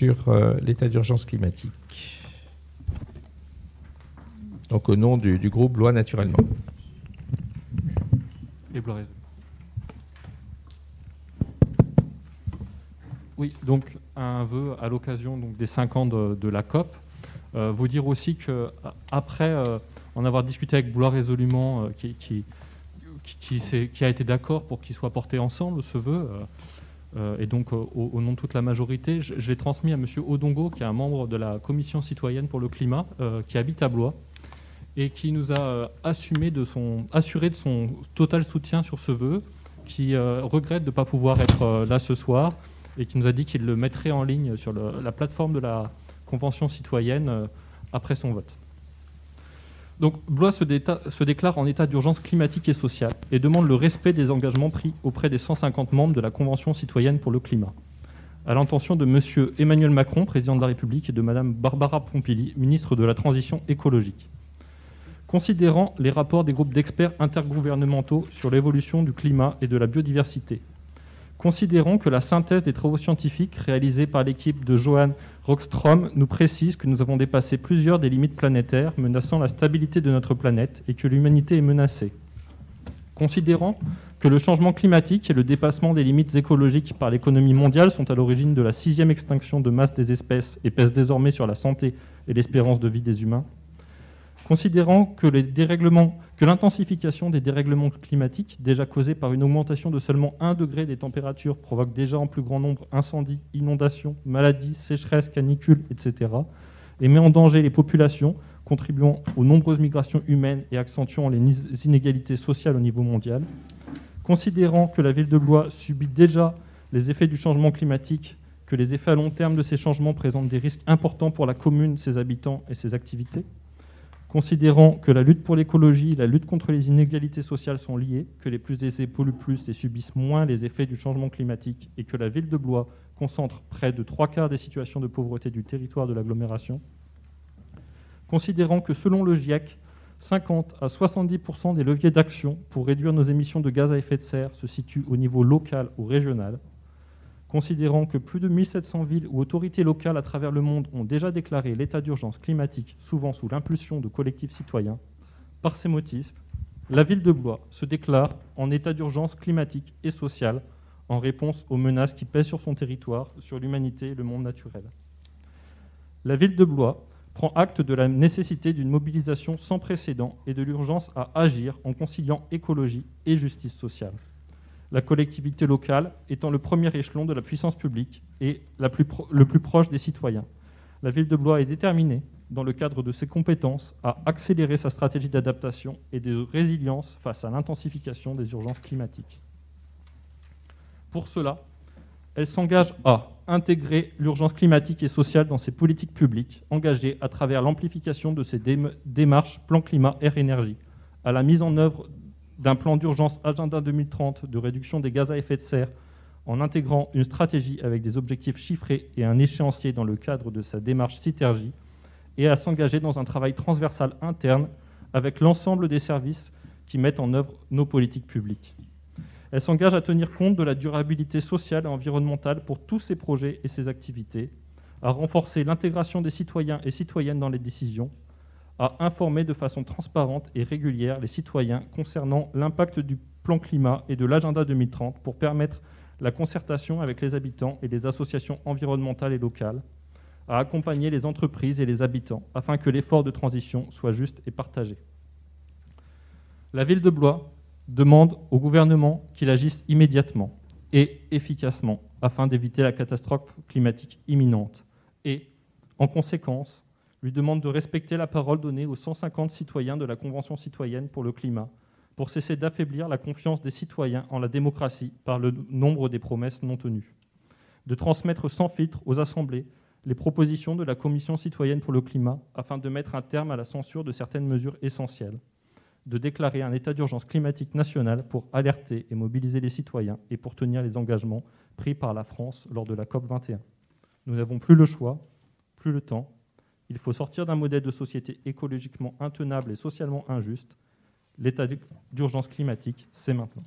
sur euh, l'état d'urgence climatique. Donc au nom du, groupe Loi Naturellement. Et Oui, donc un vœu à l'occasion des 5 ans de, la COP. Euh, vous dire aussi que après euh, en avoir discuté avec Blois résolument, qui, a été d'accord pour qu'il soit porté ensemble, ce vœu, euh, et donc au, nom de toute la majorité, je, l'ai transmis à M. Odongo, qui est un membre de la Commission citoyenne pour le climat, euh, qui habite à Blois, et qui nous a euh, assuré de son total soutien sur ce vœu, qui regrette de ne pas pouvoir être là ce soir, et qui nous a dit qu'il le mettrait en ligne sur la plateforme de la Convention citoyenne après son vote. Donc Blois se, déclare en état d'urgence climatique et sociale et demande le respect des engagements pris auprès des 150 membres de la Convention citoyenne pour le climat, à l'intention de M. Emmanuel Macron, président de la République, et de Mme Barbara Pompili, ministre de la Transition écologique. Considérant les rapports des groupes d'experts intergouvernementaux sur l'évolution du climat et de la biodiversité, Considérant que la synthèse des travaux scientifiques réalisés par l'équipe de Johan Rockstrom nous précise que nous avons dépassé plusieurs des limites planétaires menaçant la stabilité de notre planète et que l'humanité est menacée. Considérant que le changement climatique et le dépassement des limites écologiques par l'économie mondiale sont à l'origine de la sixième extinction de masse des espèces et pèsent désormais sur la santé et l'espérance de vie des humains, Considérant que, l'intensification des dérèglements climatiques, déjà causés par une augmentation de seulement 1 degré des températures, provoque déjà en plus grand nombre incendies, inondations, maladies, sécheresses, canicules, etc., et met en danger les populations, contribuant aux nombreuses migrations humaines et accentuant les inégalités sociales au niveau mondial. Considérant que la ville de Blois subit déjà les effets du changement climatique, que les effets à long terme de ces changements présentent des risques importants pour la commune, ses habitants et ses activités Considérant que la lutte pour l'écologie et la lutte contre les inégalités sociales sont liées, que les plus aisés polluent plus et subissent moins les effets du changement climatique, et que la ville de Blois concentre près de trois quarts des situations de pauvreté du territoire de l'agglomération, considérant que selon le GIEC, 50 à 70% des leviers d'action pour réduire nos émissions de gaz à effet de serre se situent au niveau local ou régional, considérant que plus de 1700 villes ou autorités locales à travers le monde ont déjà déclaré l'état d'urgence climatique, souvent sous l'impulsion de collectifs citoyens. Par ces motifs, la ville de Blois se déclare en état d'urgence climatique et sociale en réponse aux menaces qui pèsent sur son territoire, sur l'humanité et le monde naturel. La ville de Blois prend acte de la nécessité d'une mobilisation sans précédent et de l'urgence à agir en conciliant écologie et justice sociale la collectivité locale étant le premier échelon de la puissance publique et le plus proche des citoyens. La ville de Blois est déterminée, dans le cadre de ses compétences, à accélérer sa stratégie d'adaptation et de résilience face à l'intensification des urgences climatiques. Pour cela, elle s'engage à intégrer l'urgence climatique et sociale dans ses politiques publiques, engagées à travers l'amplification de ses démarches plan climat air énergie, à la mise en œuvre d'un plan d'urgence Agenda 2030 de réduction des gaz à effet de serre en intégrant une stratégie avec des objectifs chiffrés et un échéancier dans le cadre de sa démarche Citergie, et à s'engager dans un travail transversal interne avec l'ensemble des services qui mettent en œuvre nos politiques publiques. Elle s'engage à tenir compte de la durabilité sociale et environnementale pour tous ses projets et ses activités, à renforcer l'intégration des citoyens et citoyennes dans les décisions, à informer de façon transparente et régulière les citoyens concernant l'impact du plan climat et de l'agenda 2030 pour permettre la concertation avec les habitants et les associations environnementales et locales, à accompagner les entreprises et les habitants afin que l'effort de transition soit juste et partagé. La ville de Blois demande au gouvernement qu'il agisse immédiatement et efficacement afin d'éviter la catastrophe climatique imminente et, en conséquence, lui demande de respecter la parole donnée aux 150 citoyens de la Convention citoyenne pour le climat, pour cesser d'affaiblir la confiance des citoyens en la démocratie par le nombre des promesses non tenues, de transmettre sans filtre aux assemblées les propositions de la Commission citoyenne pour le climat afin de mettre un terme à la censure de certaines mesures essentielles, de déclarer un état d'urgence climatique national pour alerter et mobiliser les citoyens et pour tenir les engagements pris par la France lors de la COP 21. Nous n'avons plus le choix, plus le temps, il faut sortir d'un modèle de société écologiquement intenable et socialement injuste. L'état d'urgence climatique, c'est maintenant.